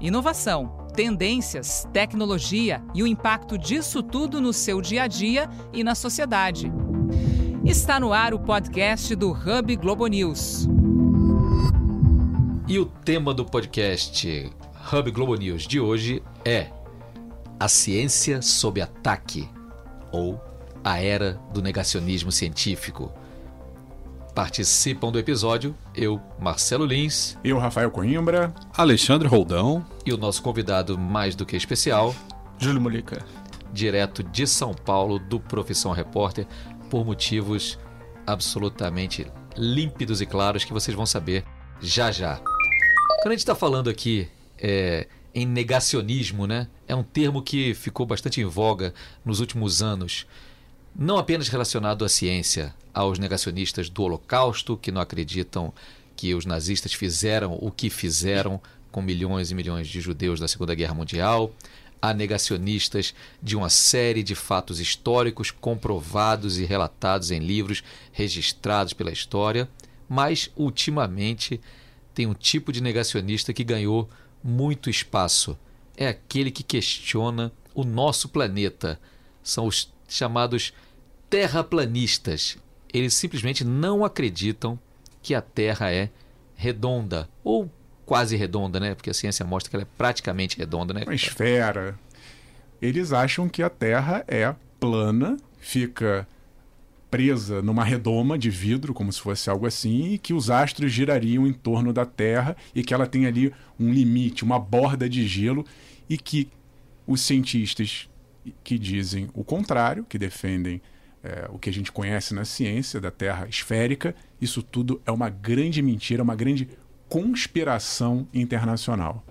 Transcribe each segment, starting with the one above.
Inovação, tendências, tecnologia e o impacto disso tudo no seu dia a dia e na sociedade. Está no ar o podcast do Hub Globo News. E o tema do podcast Hub Globo News de hoje é A Ciência sob Ataque ou A Era do Negacionismo Científico. Participam do episódio eu, Marcelo Lins, Eu, Rafael Coimbra. Alexandre Roldão. e o nosso convidado mais do que especial, Júlio Molica. direto de São Paulo, do Profissão Repórter, por motivos absolutamente límpidos e claros que vocês vão saber já já. Quando a gente está falando aqui é, em negacionismo, né, é um termo que ficou bastante em voga nos últimos anos, não apenas relacionado à ciência, aos negacionistas do Holocausto, que não acreditam que os nazistas fizeram o que fizeram com milhões e milhões de judeus da Segunda Guerra Mundial, a negacionistas de uma série de fatos históricos comprovados e relatados em livros registrados pela história, mas ultimamente tem um tipo de negacionista que ganhou muito espaço. É aquele que questiona o nosso planeta. São os chamados terraplanistas. Eles simplesmente não acreditam que a Terra é redonda ou quase redonda, né? Porque a ciência mostra que ela é praticamente redonda, né? Uma esfera. Eles acham que a Terra é plana, fica presa numa redoma de vidro, como se fosse algo assim, e que os astros girariam em torno da Terra e que ela tem ali um limite, uma borda de gelo, e que os cientistas que dizem o contrário, que defendem é, o que a gente conhece na ciência da Terra esférica, isso tudo é uma grande mentira, uma grande conspiração internacional.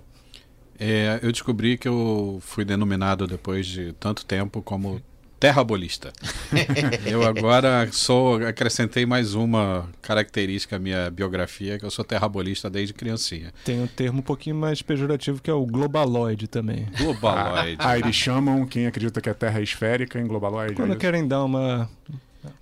É, eu descobri que eu fui denominado depois de tanto tempo como terrabolista. eu agora sou acrescentei mais uma característica à minha biografia, que eu sou terrabolista desde criancinha. Tem um termo um pouquinho mais pejorativo que é o globaloide também. Globaloide. Ah, eles chamam quem acredita que a Terra é esférica em globaloide. é Quando isso? querem dar uma.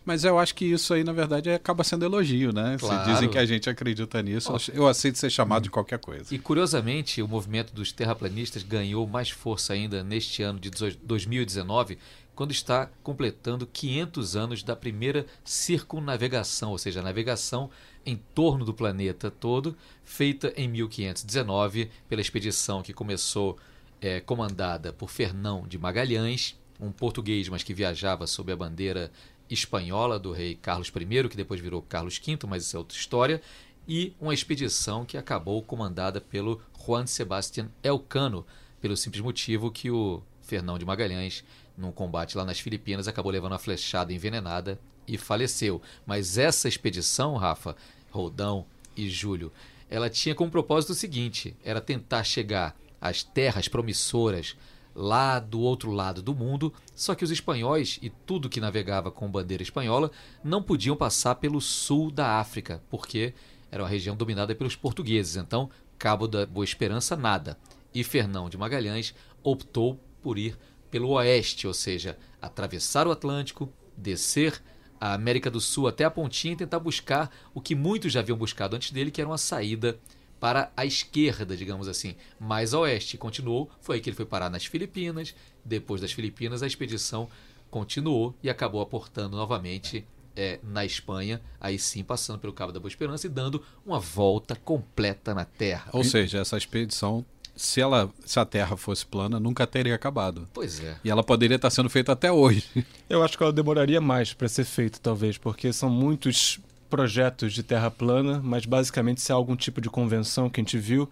Mas eu acho que isso aí, na verdade, acaba sendo elogio, né? Claro. Se dizem que a gente acredita nisso, eu aceito ser chamado de qualquer coisa. E curiosamente, o movimento dos terraplanistas ganhou mais força ainda neste ano de 2019, quando está completando 500 anos da primeira circunnavegação, ou seja, a navegação em torno do planeta todo, feita em 1519 pela expedição que começou eh, comandada por Fernão de Magalhães, um português, mas que viajava sob a bandeira espanhola do rei Carlos I, que depois virou Carlos V, mas isso é outra história, e uma expedição que acabou comandada pelo Juan Sebastián Elcano, pelo simples motivo que o Fernão de Magalhães, num combate lá nas Filipinas, acabou levando uma flechada envenenada e faleceu. Mas essa expedição, Rafa, Roldão e Júlio, ela tinha como propósito o seguinte: era tentar chegar às terras promissoras lá do outro lado do mundo, só que os espanhóis e tudo que navegava com bandeira espanhola não podiam passar pelo sul da África, porque era uma região dominada pelos portugueses. Então, Cabo da Boa Esperança, nada. E Fernão de Magalhães optou por ir pelo oeste, ou seja, atravessar o Atlântico, descer a América do Sul até a pontinha e tentar buscar o que muitos já haviam buscado antes dele, que era uma saída para a esquerda, digamos assim, mais a oeste. Continuou, foi aí que ele foi parar nas Filipinas. Depois das Filipinas, a expedição continuou e acabou aportando novamente é, na Espanha, aí sim passando pelo Cabo da Boa Esperança e dando uma volta completa na Terra. Ou seja, essa expedição, se, ela, se a Terra fosse plana, nunca teria acabado. Pois é. E ela poderia estar sendo feita até hoje. Eu acho que ela demoraria mais para ser feita, talvez, porque são muitos projetos de terra plana, mas basicamente se há algum tipo de convenção que a gente viu,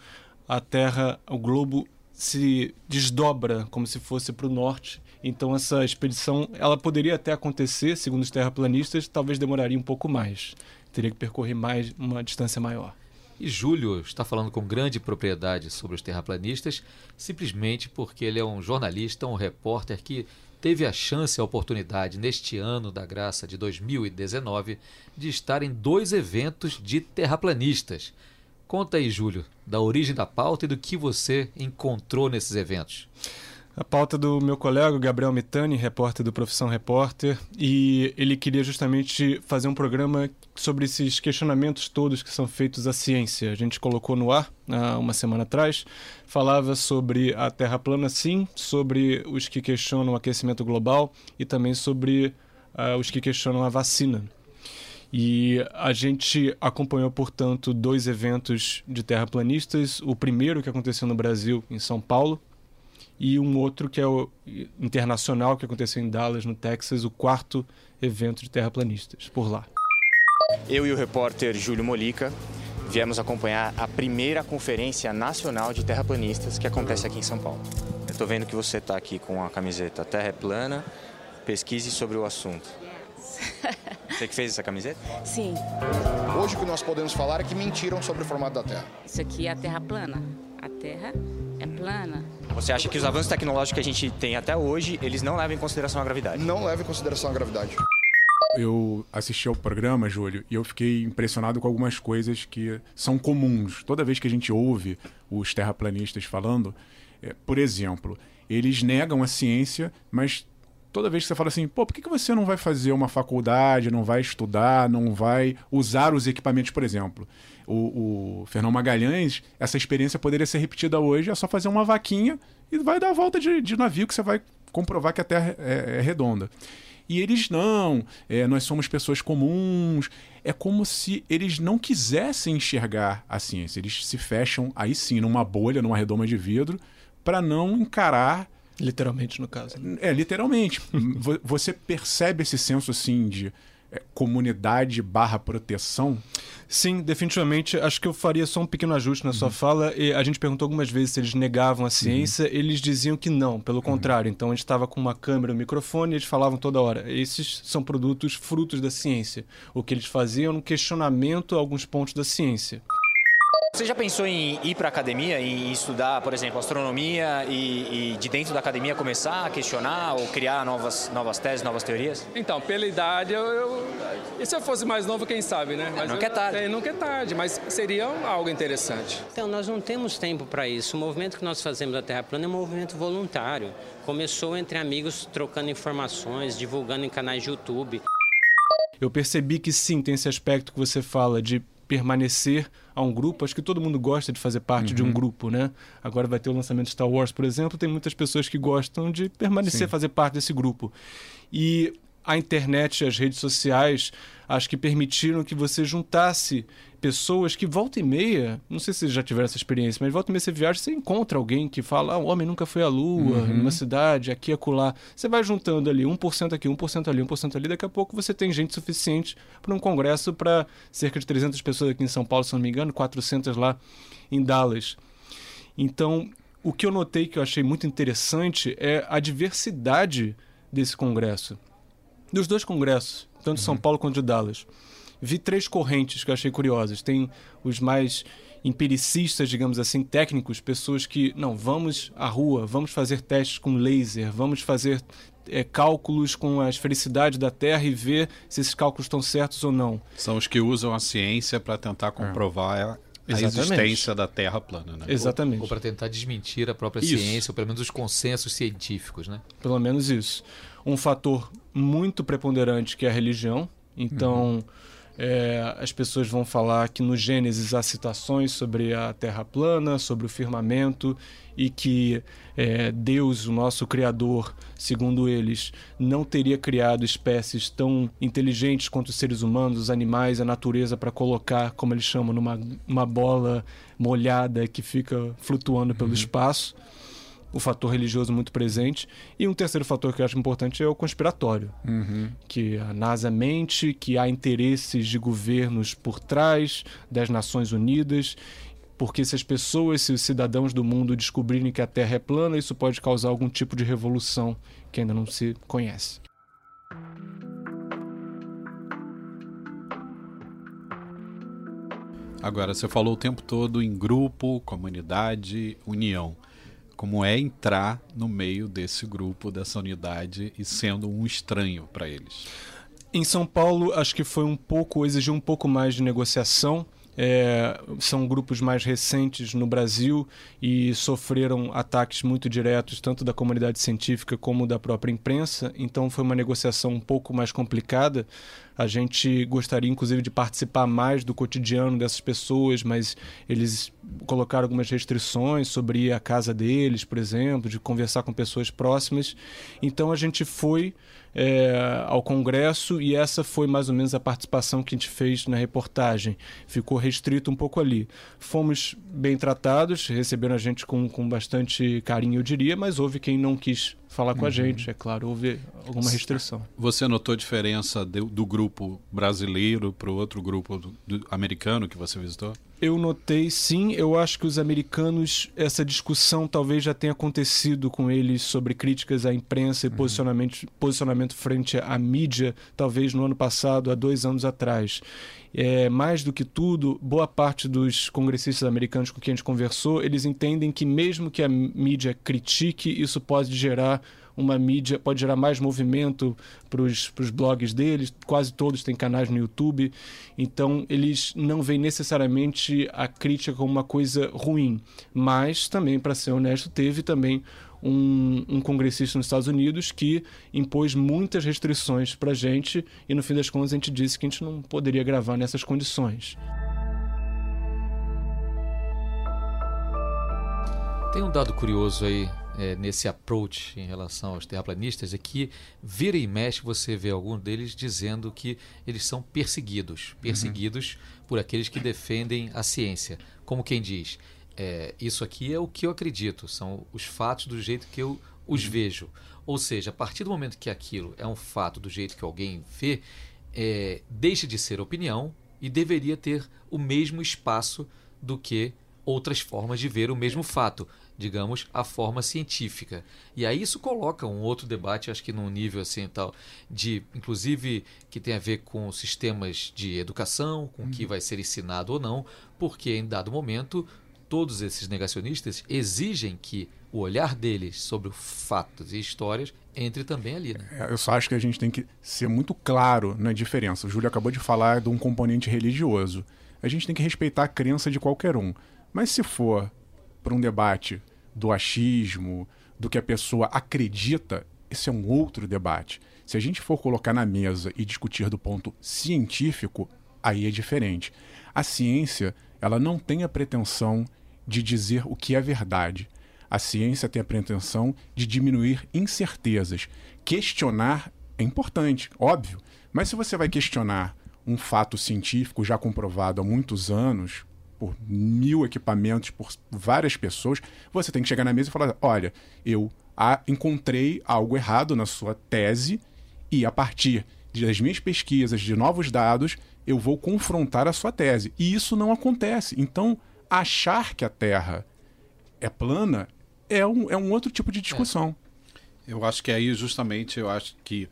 a Terra, o globo se desdobra como se fosse para o norte. Então essa expedição, ela poderia até acontecer, segundo os terraplanistas, talvez demoraria um pouco mais. Teria que percorrer mais uma distância maior. E Júlio está falando com grande propriedade sobre os terraplanistas, simplesmente porque ele é um jornalista, um repórter que teve a chance e a oportunidade, neste ano da graça de 2019, de estar em dois eventos de terraplanistas. Conta aí, Júlio, da origem da pauta e do que você encontrou nesses eventos. A pauta do meu colega Gabriel Mitani, repórter do Profissão Repórter, e ele queria justamente fazer um programa sobre esses questionamentos todos que são feitos à ciência. A gente colocou no ar há uma semana atrás, falava sobre a Terra plana, sim, sobre os que questionam o aquecimento global e também sobre uh, os que questionam a vacina. E a gente acompanhou, portanto, dois eventos de terraplanistas. O primeiro que aconteceu no Brasil, em São Paulo, e um outro que é o internacional, que aconteceu em Dallas, no Texas, o quarto evento de terraplanistas, por lá. Eu e o repórter Júlio Molica viemos acompanhar a primeira conferência nacional de terraplanistas que acontece aqui em São Paulo. Eu estou vendo que você está aqui com a camiseta Terra é Plana, pesquise sobre o assunto. Você que fez essa camiseta? Sim. Hoje o que nós podemos falar é que mentiram sobre o formato da Terra. Isso aqui é a Terra plana. A Terra é plana. Você acha que os avanços tecnológicos que a gente tem até hoje, eles não levam em consideração a gravidade? Não levam em consideração a gravidade. Eu assisti ao programa, Júlio, e eu fiquei impressionado com algumas coisas que são comuns. Toda vez que a gente ouve os terraplanistas falando, é, por exemplo, eles negam a ciência, mas toda vez que você fala assim, pô, por que, você não vai fazer uma faculdade, não vai estudar, não vai usar os equipamentos, por exemplo? O, o Fernão Magalhães, essa experiência poderia ser repetida hoje, é só fazer uma vaquinha e vai dar a volta de, de navio que você vai comprovar que a Terra é, é redonda. E eles não, é, nós somos pessoas comuns. É como se eles não quisessem enxergar a ciência. Eles se fecham aí sim numa bolha, numa redoma de vidro, para não encarar Literalmente, no caso. Né? É, literalmente. Você percebe esse senso, assim, de é, comunidade barra proteção? Sim, definitivamente. Acho que eu faria só um pequeno ajuste na uhum. sua fala. E a gente perguntou algumas vezes se eles negavam a ciência. Uhum. Eles diziam que não, pelo uhum. contrário. Então a gente estava com uma câmera, um microfone e eles falavam toda hora. Esses são produtos frutos da ciência. O que eles faziam era um questionamento a alguns pontos da ciência. Você já pensou em ir para a academia e estudar, por exemplo, astronomia e, e, de dentro da academia começar a questionar ou criar novas, novas teses, novas teorias? Então, pela idade, eu, eu e se eu fosse mais novo, quem sabe, né? Mas nunca é tarde. É, nunca é tarde, mas seria algo interessante. Então, nós não temos tempo para isso. O movimento que nós fazemos da Terra Plana é um movimento voluntário. Começou entre amigos trocando informações, divulgando em canais de YouTube. Eu percebi que sim, tem esse aspecto que você fala de permanecer a um grupo. Acho que todo mundo gosta de fazer parte uhum. de um uhum. grupo, né? Agora vai ter o lançamento de Star Wars, por exemplo, tem muitas pessoas que gostam de permanecer, Sim. fazer parte desse grupo. E a internet e as redes sociais acho que permitiram que você juntasse pessoas que volta e meia, não sei se vocês já tiveram essa experiência, mas volta e meia você viaja, você encontra alguém que fala, ah, o homem nunca foi à lua, uhum. numa cidade, aqui, acolá. Você vai juntando ali 1% aqui, 1% ali, 1% ali, daqui a pouco você tem gente suficiente para um congresso para cerca de 300 pessoas aqui em São Paulo, se não me engano, 400 lá em Dallas. Então, o que eu notei que eu achei muito interessante é a diversidade desse congresso dos dois congressos, tanto de São uhum. Paulo quanto de Dallas. Vi três correntes que eu achei curiosas. Tem os mais empiricistas, digamos assim, técnicos, pessoas que, não, vamos à rua, vamos fazer testes com laser, vamos fazer é, cálculos com a esfericidade da Terra e ver se esses cálculos estão certos ou não. São os que usam a ciência para tentar é. comprovar é. a Exatamente. existência da Terra plana, né? Exatamente. Ou, ou para tentar desmentir a própria isso. ciência, ou pelo menos os consensos científicos, né? Pelo menos isso um fator muito preponderante que é a religião. Então, uhum. é, as pessoas vão falar que no Gênesis há citações sobre a Terra plana, sobre o firmamento e que é, Deus, o nosso Criador, segundo eles, não teria criado espécies tão inteligentes quanto os seres humanos, os animais, a natureza, para colocar, como eles chamam, numa uma bola molhada que fica flutuando pelo uhum. espaço o fator religioso muito presente. E um terceiro fator que eu acho importante é o conspiratório. Uhum. Que a NASA mente, que há interesses de governos por trás das Nações Unidas. Porque se as pessoas, se os cidadãos do mundo descobrirem que a Terra é plana, isso pode causar algum tipo de revolução que ainda não se conhece. Agora, você falou o tempo todo em grupo, comunidade, união como é entrar no meio desse grupo, dessa unidade e sendo um estranho para eles. Em São Paulo, acho que foi um pouco, exigiu um pouco mais de negociação é, são grupos mais recentes no Brasil e sofreram ataques muito diretos, tanto da comunidade científica como da própria imprensa. Então, foi uma negociação um pouco mais complicada. A gente gostaria, inclusive, de participar mais do cotidiano dessas pessoas, mas eles colocaram algumas restrições sobre a casa deles, por exemplo, de conversar com pessoas próximas. Então, a gente foi é, ao Congresso e essa foi mais ou menos a participação que a gente fez na reportagem. Ficou restrito um pouco ali. Fomos bem tratados, receberam a gente com, com bastante carinho, eu diria, mas houve quem não quis falar com uhum. a gente, é claro, houve alguma restrição. Você notou diferença do, do grupo brasileiro para o outro grupo do, do americano que você visitou? Eu notei sim, eu acho que os americanos, essa discussão talvez já tenha acontecido com eles sobre críticas à imprensa e uhum. posicionamento, posicionamento frente à mídia, talvez no ano passado, há dois anos atrás. É, mais do que tudo, boa parte dos congressistas americanos com quem a gente conversou, eles entendem que mesmo que a mídia critique, isso pode gerar uma mídia, pode gerar mais movimento para os blogs deles, quase todos têm canais no YouTube, então eles não veem necessariamente a crítica como uma coisa ruim, mas também, para ser honesto, teve também um, um, congressista nos Estados Unidos que impôs muitas restrições para a gente e no fim das contas a gente disse que a gente não poderia gravar nessas condições. Tem um dado curioso aí é, nesse approach em relação aos terraplanistas é que vira e mexe você vê alguns deles dizendo que eles são perseguidos, perseguidos uhum. por aqueles que defendem a ciência. Como quem diz, é, isso aqui é o que eu acredito, são os fatos do jeito que eu os uhum. vejo. Ou seja, a partir do momento que aquilo é um fato do jeito que alguém vê, é, deixa de ser opinião e deveria ter o mesmo espaço do que outras formas de ver o mesmo fato, digamos, a forma científica. E aí isso coloca um outro debate, acho que num nível assim tal, de inclusive que tem a ver com sistemas de educação, com o que uhum. vai ser ensinado ou não, porque em dado momento todos esses negacionistas exigem que o olhar deles sobre fatos e histórias entre também ali. Né? É, eu só acho que a gente tem que ser muito claro na diferença. O Júlio acabou de falar de um componente religioso. A gente tem que respeitar a crença de qualquer um. Mas se for para um debate do achismo, do que a pessoa acredita, esse é um outro debate. Se a gente for colocar na mesa e discutir do ponto científico, aí é diferente. A ciência, ela não tem a pretensão de dizer o que é verdade. A ciência tem a pretensão de diminuir incertezas. Questionar é importante, óbvio, mas se você vai questionar um fato científico já comprovado há muitos anos, por mil equipamentos, por várias pessoas, você tem que chegar na mesa e falar: olha, eu encontrei algo errado na sua tese e a partir das minhas pesquisas, de novos dados, eu vou confrontar a sua tese. E isso não acontece. Então, achar que a Terra é plana é um, é um outro tipo de discussão. É. Eu acho que aí, justamente, eu acho que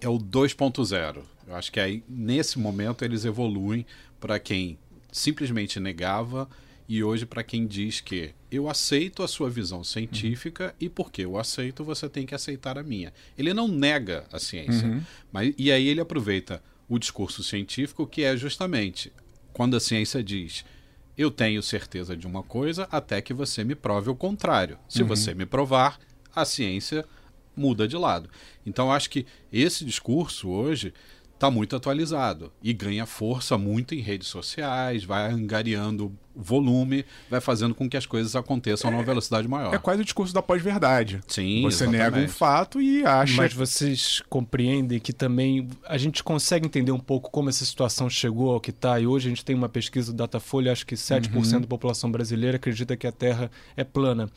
é o 2.0. Eu acho que aí, nesse momento, eles evoluem para quem simplesmente negava e hoje para quem diz que eu aceito a sua visão científica uhum. e porque eu aceito você tem que aceitar a minha. Ele não nega a ciência, uhum. mas e aí ele aproveita o discurso científico que é justamente quando a ciência diz eu tenho certeza de uma coisa até que você me prove o contrário. Se uhum. você me provar, a ciência muda de lado. Então, acho que esse discurso hoje está muito atualizado e ganha força muito em redes sociais, vai angariando volume, vai fazendo com que as coisas aconteçam é, numa velocidade maior. É quase o discurso da pós-verdade. Sim, Você exatamente. nega um fato e acha... Mas vocês compreendem que também a gente consegue entender um pouco como essa situação chegou ao que está e hoje a gente tem uma pesquisa do Datafolha, acho que 7% uhum. da população brasileira acredita que a Terra é plana.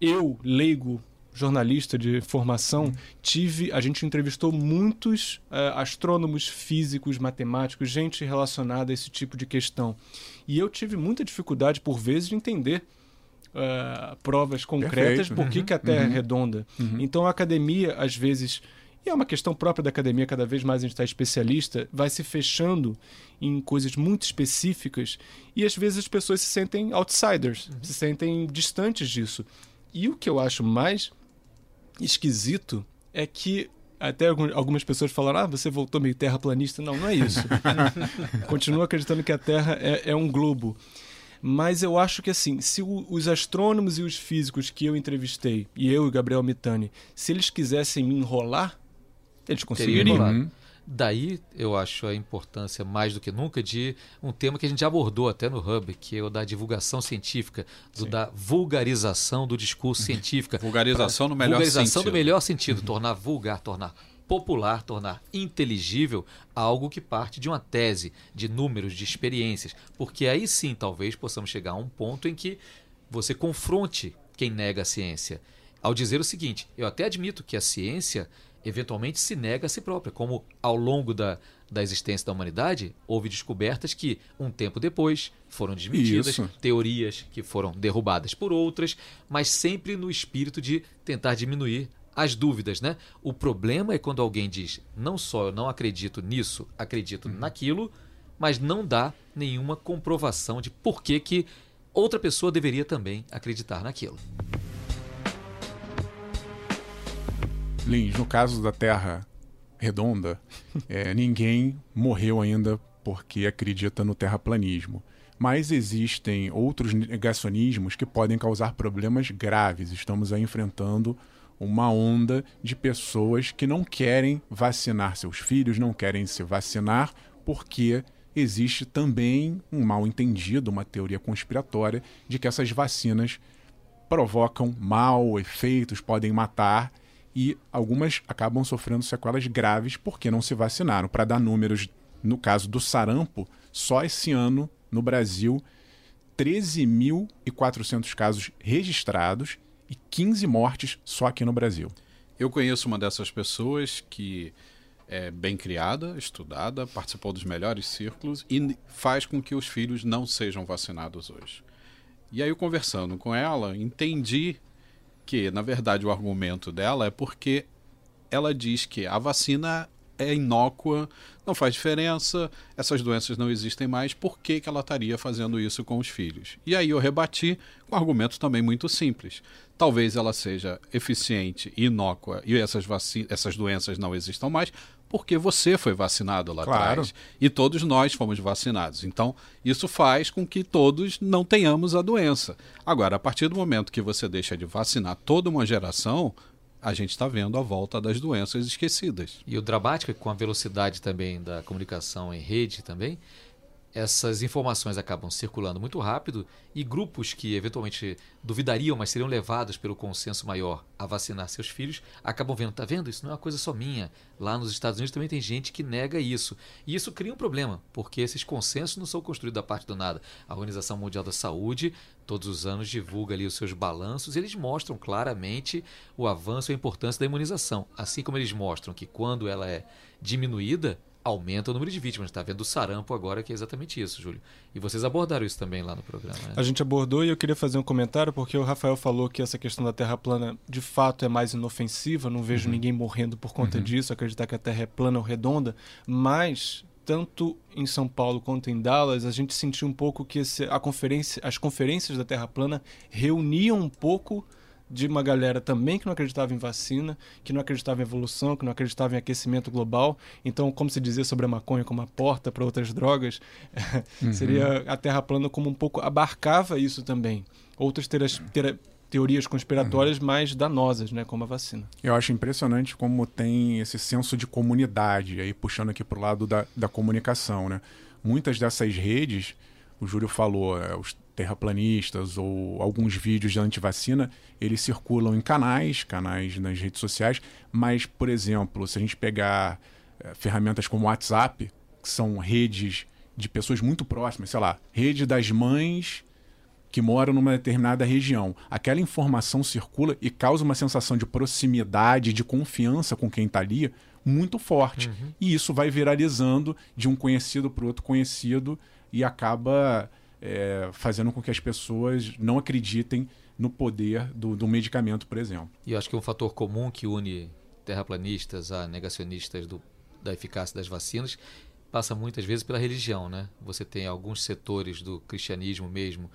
Eu, leigo, jornalista de formação, uhum. tive, a gente entrevistou muitos uh, astrônomos, físicos, matemáticos, gente relacionada a esse tipo de questão. E eu tive muita dificuldade, por vezes, de entender uh, provas concretas Perfeito. por que, uhum. que a Terra é uhum. é redonda. Uhum. Então a academia, às vezes, e é uma questão própria da academia, cada vez mais a gente está especialista, vai se fechando em coisas muito específicas e às vezes as pessoas se sentem outsiders, uhum. se sentem distantes disso. E o que eu acho mais esquisito é que até algumas pessoas falaram: ah, você voltou meio terraplanista. Não, não é isso. Continuo acreditando que a Terra é, é um globo. Mas eu acho que assim, se o, os astrônomos e os físicos que eu entrevistei, e eu e Gabriel Mitani, se eles quisessem me enrolar, eles conseguiriam. Uhum. Daí eu acho a importância mais do que nunca de um tema que a gente já abordou até no Hub, que é o da divulgação científica, do da vulgarização do discurso científico. vulgarização no melhor vulgarização sentido. no melhor sentido, uhum. tornar vulgar, tornar popular, tornar inteligível algo que parte de uma tese, de números, de experiências. Porque aí sim talvez possamos chegar a um ponto em que você confronte quem nega a ciência. Ao dizer o seguinte, eu até admito que a ciência eventualmente se nega a si própria, como ao longo da, da existência da humanidade houve descobertas que, um tempo depois, foram desmentidas, Isso. teorias que foram derrubadas por outras, mas sempre no espírito de tentar diminuir as dúvidas, né? O problema é quando alguém diz, não só eu não acredito nisso, acredito uhum. naquilo, mas não dá nenhuma comprovação de por que, que outra pessoa deveria também acreditar naquilo. Lins, no caso da Terra redonda, é, ninguém morreu ainda porque acredita no terraplanismo. Mas existem outros negacionismos que podem causar problemas graves. Estamos aí enfrentando uma onda de pessoas que não querem vacinar seus filhos, não querem se vacinar porque existe também um mal entendido, uma teoria conspiratória de que essas vacinas provocam mal efeitos, podem matar e algumas acabam sofrendo sequelas graves porque não se vacinaram. Para dar números, no caso do sarampo, só esse ano no Brasil, 13.400 casos registrados e 15 mortes só aqui no Brasil. Eu conheço uma dessas pessoas que é bem criada, estudada, participou dos melhores círculos e faz com que os filhos não sejam vacinados hoje. E aí, conversando com ela, entendi que, na verdade, o argumento dela é porque ela diz que a vacina é inócua, não faz diferença, essas doenças não existem mais, por que, que ela estaria fazendo isso com os filhos? E aí eu rebati com um argumento também muito simples. Talvez ela seja eficiente e inócua e essas, essas doenças não existam mais, porque você foi vacinado lá claro. atrás e todos nós fomos vacinados. Então, isso faz com que todos não tenhamos a doença. Agora, a partir do momento que você deixa de vacinar toda uma geração, a gente está vendo a volta das doenças esquecidas. E o dramático é que com a velocidade também da comunicação em rede também, essas informações acabam circulando muito rápido e grupos que eventualmente duvidariam, mas seriam levados pelo consenso maior a vacinar seus filhos, acabam vendo, tá vendo? Isso não é uma coisa só minha. Lá nos Estados Unidos também tem gente que nega isso. E isso cria um problema, porque esses consensos não são construídos da parte do nada. A Organização Mundial da Saúde, todos os anos, divulga ali os seus balanços e eles mostram claramente o avanço e a importância da imunização. Assim como eles mostram que quando ela é diminuída, aumenta o número de vítimas. Está vendo o sarampo agora, que é exatamente isso, Júlio. E vocês abordaram isso também lá no programa. Né? A gente abordou e eu queria fazer um comentário, porque o Rafael falou que essa questão da Terra plana de fato é mais inofensiva. Não vejo uhum. ninguém morrendo por conta uhum. disso, acreditar que a Terra é plana ou redonda. Mas tanto em São Paulo quanto em Dallas, a gente sentiu um pouco que esse, a conferência, as conferências da Terra plana reuniam um pouco de uma galera também que não acreditava em vacina, que não acreditava em evolução, que não acreditava em aquecimento global. Então, como se dizia sobre a maconha como a porta para outras drogas, uhum. seria a Terra plana como um pouco abarcava isso também. Outras teras, ter, teorias conspiratórias uhum. mais danosas, né, como a vacina. Eu acho impressionante como tem esse senso de comunidade, aí puxando aqui para o lado da, da comunicação. Né? Muitas dessas redes, o Júlio falou, é, os terraplanistas ou alguns vídeos de antivacina, eles circulam em canais, canais nas redes sociais, mas, por exemplo, se a gente pegar é, ferramentas como WhatsApp, que são redes de pessoas muito próximas, sei lá, rede das mães que moram numa determinada região. Aquela informação circula e causa uma sensação de proximidade, de confiança com quem está ali, muito forte. Uhum. E isso vai viralizando de um conhecido para outro conhecido e acaba é, fazendo com que as pessoas não acreditem no poder do, do medicamento, por exemplo. E eu acho que um fator comum que une terraplanistas a negacionistas do, da eficácia das vacinas passa muitas vezes pela religião, né? Você tem alguns setores do cristianismo mesmo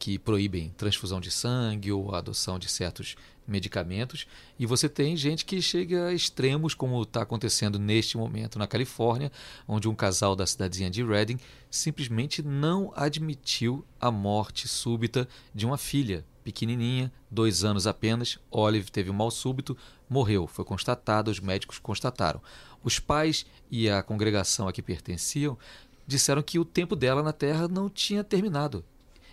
que proíbem transfusão de sangue ou adoção de certos medicamentos. E você tem gente que chega a extremos, como está acontecendo neste momento na Califórnia, onde um casal da cidadezinha de Redding simplesmente não admitiu a morte súbita de uma filha pequenininha, dois anos apenas. Olive teve um mal súbito, morreu. Foi constatado, os médicos constataram. Os pais e a congregação a que pertenciam disseram que o tempo dela na Terra não tinha terminado.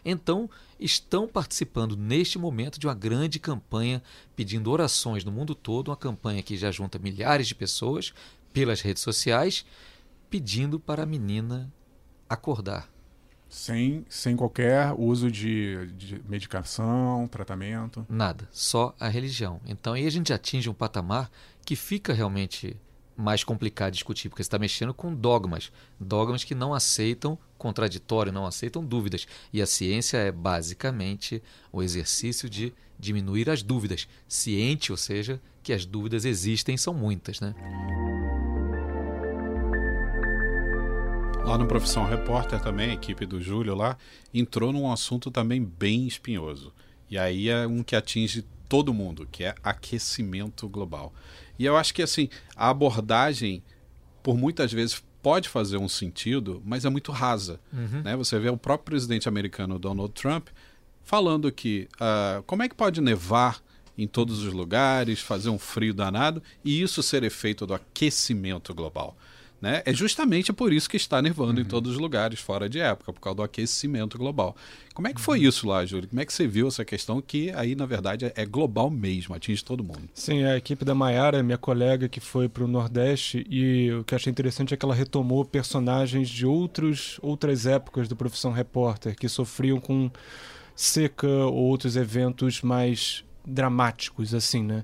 Então, estão participando neste momento de uma grande campanha pedindo orações no mundo todo, uma campanha que já junta milhares de pessoas pelas redes sociais, pedindo para a menina acordar. Sem, sem qualquer uso de, de medicação, tratamento? Nada, só a religião. Então aí a gente atinge um patamar que fica realmente mais complicado discutir, porque você está mexendo com dogmas, dogmas que não aceitam contraditório, não aceitam dúvidas. E a ciência é basicamente o exercício de diminuir as dúvidas, ciente, ou seja, que as dúvidas existem, são muitas, né? Lá no Profissão Repórter também, a equipe do Júlio lá, entrou num assunto também bem espinhoso. E aí é um que atinge todo mundo, que é aquecimento global. E eu acho que assim, a abordagem, por muitas vezes, pode fazer um sentido, mas é muito rasa. Uhum. Né? Você vê o próprio presidente americano Donald Trump falando que uh, como é que pode nevar em todos os lugares, fazer um frio danado e isso ser efeito do aquecimento global. Né? É justamente por isso que está nevando uhum. em todos os lugares, fora de época, por causa do aquecimento global. Como é que foi uhum. isso lá, Júlio? Como é que você viu essa questão que aí, na verdade, é global mesmo, atinge todo mundo? Sim, a equipe da Maiara, minha colega que foi para o Nordeste, e o que eu achei interessante é que ela retomou personagens de outros, outras épocas do Profissão Repórter, que sofriam com seca ou outros eventos mais dramáticos, assim, né?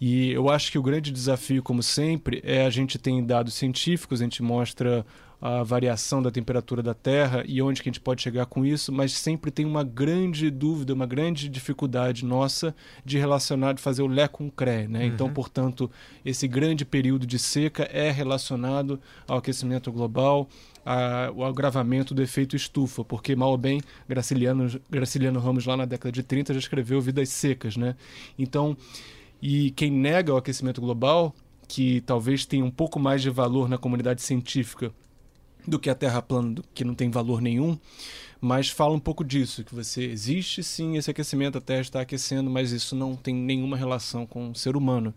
E eu acho que o grande desafio, como sempre, é a gente tem dados científicos, a gente mostra a variação da temperatura da Terra e onde que a gente pode chegar com isso, mas sempre tem uma grande dúvida, uma grande dificuldade nossa de relacionar, de fazer o Lé com o CRE. Né? Então, uhum. Então, portanto, esse grande período de seca é relacionado ao aquecimento global, ao agravamento do efeito estufa, porque mal ou bem Graciliano, Graciliano Ramos lá na década de 30 já escreveu Vidas Secas. Né? Então, e quem nega o aquecimento global, que talvez tenha um pouco mais de valor na comunidade científica do que a Terra plana, que não tem valor nenhum, mas fala um pouco disso, que você existe sim esse aquecimento, a Terra está aquecendo, mas isso não tem nenhuma relação com o ser humano.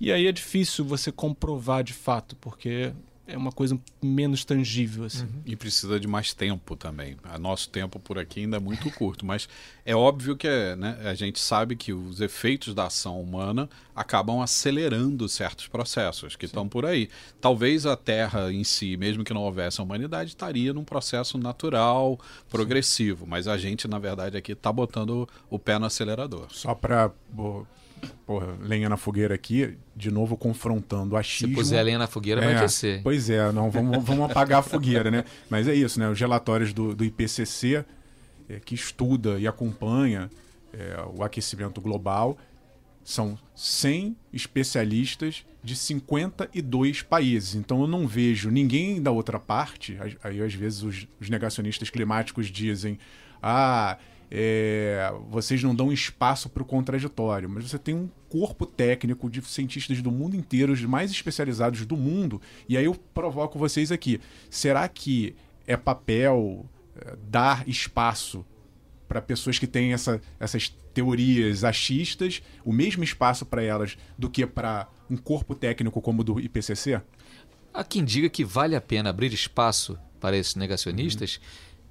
E aí é difícil você comprovar de fato, porque é uma coisa menos tangível. Assim. Uhum. E precisa de mais tempo também. O nosso tempo por aqui ainda é muito curto, mas é óbvio que é, né, a gente sabe que os efeitos da ação humana acabam acelerando certos processos que Sim. estão por aí. Talvez a Terra em si, mesmo que não houvesse a humanidade, estaria num processo natural, progressivo, Sim. mas a gente, na verdade, aqui está botando o pé no acelerador. Só para porra, lenha na fogueira aqui, de novo confrontando achismo. Se puser lenha na fogueira, é, vai aquecer. Pois é, não, vamos, vamos apagar a fogueira, né? Mas é isso, né? Os relatórios do, do IPCC, é, que estuda e acompanha é, o aquecimento global, são 100 especialistas de 52 países. Então eu não vejo ninguém da outra parte. Aí às vezes os, os negacionistas climáticos dizem: ah, é, vocês não dão espaço para o contraditório, mas você tem um corpo técnico de cientistas do mundo inteiro, os mais especializados do mundo, e aí eu provoco vocês aqui. Será que é papel é, dar espaço para pessoas que têm essa, essas teorias achistas, o mesmo espaço para elas do que para um corpo técnico como o do IPCC? Há quem diga que vale a pena abrir espaço para esses negacionistas,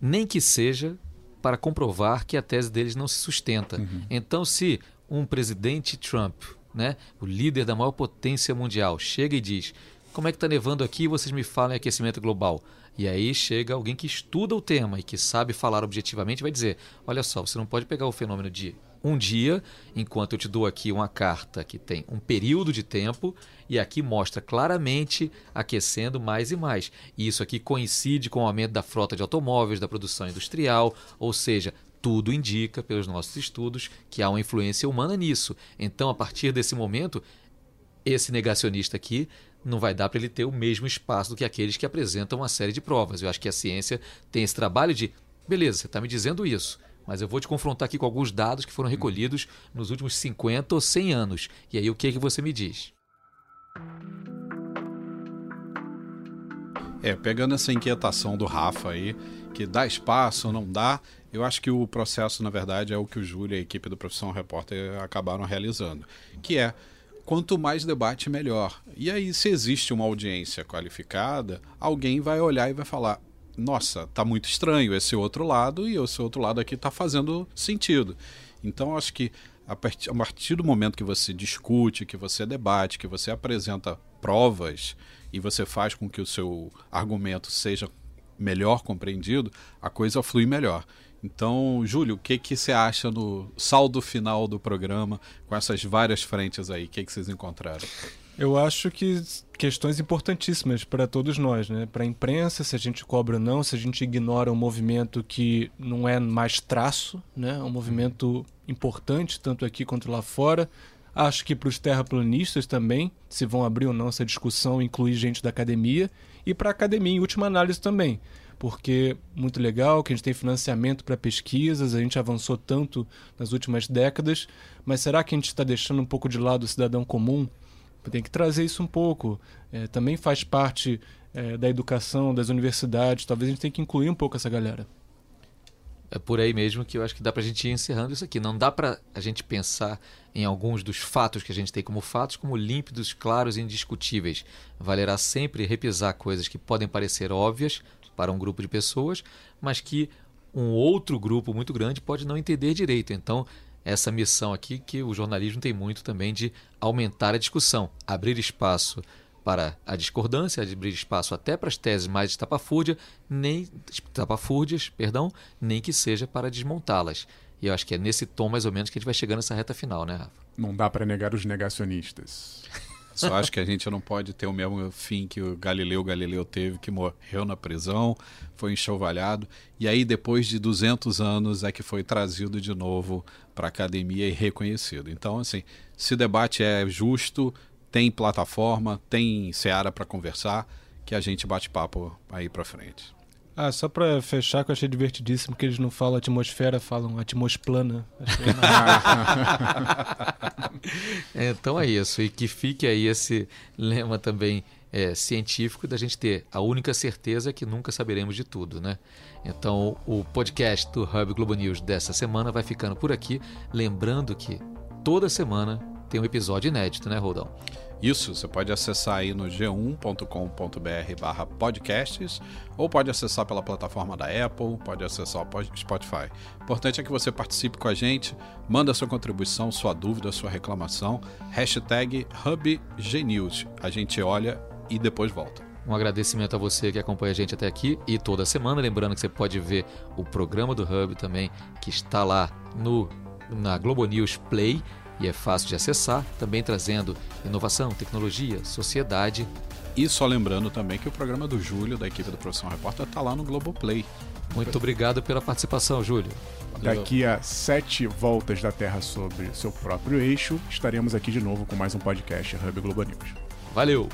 uhum. nem que seja para comprovar que a tese deles não se sustenta. Uhum. Então, se um presidente Trump, né, o líder da maior potência mundial, chega e diz: Como é que está nevando aqui? Vocês me falam em aquecimento global. E aí chega alguém que estuda o tema e que sabe falar objetivamente e vai dizer: Olha só, você não pode pegar o fenômeno de um dia, enquanto eu te dou aqui uma carta que tem um período de tempo e aqui mostra claramente aquecendo mais e mais. E isso aqui coincide com o aumento da frota de automóveis, da produção industrial, ou seja, tudo indica, pelos nossos estudos, que há uma influência humana nisso. Então, a partir desse momento, esse negacionista aqui não vai dar para ele ter o mesmo espaço do que aqueles que apresentam uma série de provas. Eu acho que a ciência tem esse trabalho de, beleza, você está me dizendo isso, mas eu vou te confrontar aqui com alguns dados que foram recolhidos nos últimos 50 ou 100 anos. E aí o que, é que você me diz? É, pegando essa inquietação do Rafa aí, que dá espaço ou não dá, eu acho que o processo, na verdade, é o que o Júlio e a equipe do Profissão Repórter acabaram realizando, que é quanto mais debate, melhor. E aí, se existe uma audiência qualificada, alguém vai olhar e vai falar: nossa, tá muito estranho esse outro lado e esse outro lado aqui tá fazendo sentido. Então, acho que a partir, do momento que você discute, que você debate, que você apresenta provas e você faz com que o seu argumento seja melhor compreendido, a coisa flui melhor. Então, Júlio, o que, que você acha no saldo final do programa, com essas várias frentes aí? O que, que vocês encontraram? Eu acho que questões importantíssimas para todos nós, né? Para a imprensa, se a gente cobra ou não, se a gente ignora um movimento que não é mais traço, né? Um movimento importante tanto aqui quanto lá fora. Acho que para os terraplanistas também, se vão abrir ou não essa discussão, incluir gente da academia e para a academia em última análise também, porque muito legal que a gente tem financiamento para pesquisas, a gente avançou tanto nas últimas décadas, mas será que a gente está deixando um pouco de lado o cidadão comum? Tem que trazer isso um pouco. É, também faz parte é, da educação, das universidades. Talvez a gente tenha que incluir um pouco essa galera. É por aí mesmo que eu acho que dá para a gente ir encerrando isso aqui. Não dá para a gente pensar em alguns dos fatos que a gente tem como fatos como límpidos, claros e indiscutíveis. Valerá sempre repisar coisas que podem parecer óbvias para um grupo de pessoas, mas que um outro grupo muito grande pode não entender direito. Então, essa missão aqui que o jornalismo tem muito também de aumentar a discussão, abrir espaço para a discordância, abrir espaço até para as teses mais estapafúrdias, nem estapafúrdias, perdão, nem que seja para desmontá-las. E eu acho que é nesse tom mais ou menos que a gente vai chegando nessa reta final, né, Rafa? Não dá para negar os negacionistas. Só acho que a gente não pode ter o mesmo fim que o Galileu Galileu teve, que morreu na prisão, foi enxovalhado, e aí depois de 200 anos é que foi trazido de novo para a academia e reconhecido. Então, assim, se o debate é justo, tem plataforma, tem seara para conversar, que a gente bate papo aí para frente. Ah, só para fechar, que eu achei divertidíssimo que eles não falam atmosfera, falam atmosplana. então é isso. E que fique aí esse lema também é, científico da gente ter a única certeza é que nunca saberemos de tudo, né? Então o podcast do Hub Globo News dessa semana vai ficando por aqui. Lembrando que toda semana tem um episódio inédito, né, Rodão? Isso, você pode acessar aí no g1.com.br barra podcasts ou pode acessar pela plataforma da Apple, pode acessar o Spotify. O importante é que você participe com a gente, manda sua contribuição, sua dúvida, sua reclamação, hashtag HubGnews. A gente olha e depois volta. Um agradecimento a você que acompanha a gente até aqui e toda semana. Lembrando que você pode ver o programa do Hub também, que está lá no, na Globo News Play e é fácil de acessar, também trazendo inovação, tecnologia, sociedade. E só lembrando também que o programa do Júlio, da equipe do Profissão Repórter, está lá no Globoplay. Muito obrigado pela participação, Júlio. Daqui a sete voltas da Terra sobre seu próprio eixo, estaremos aqui de novo com mais um podcast Hub Globo News. Valeu!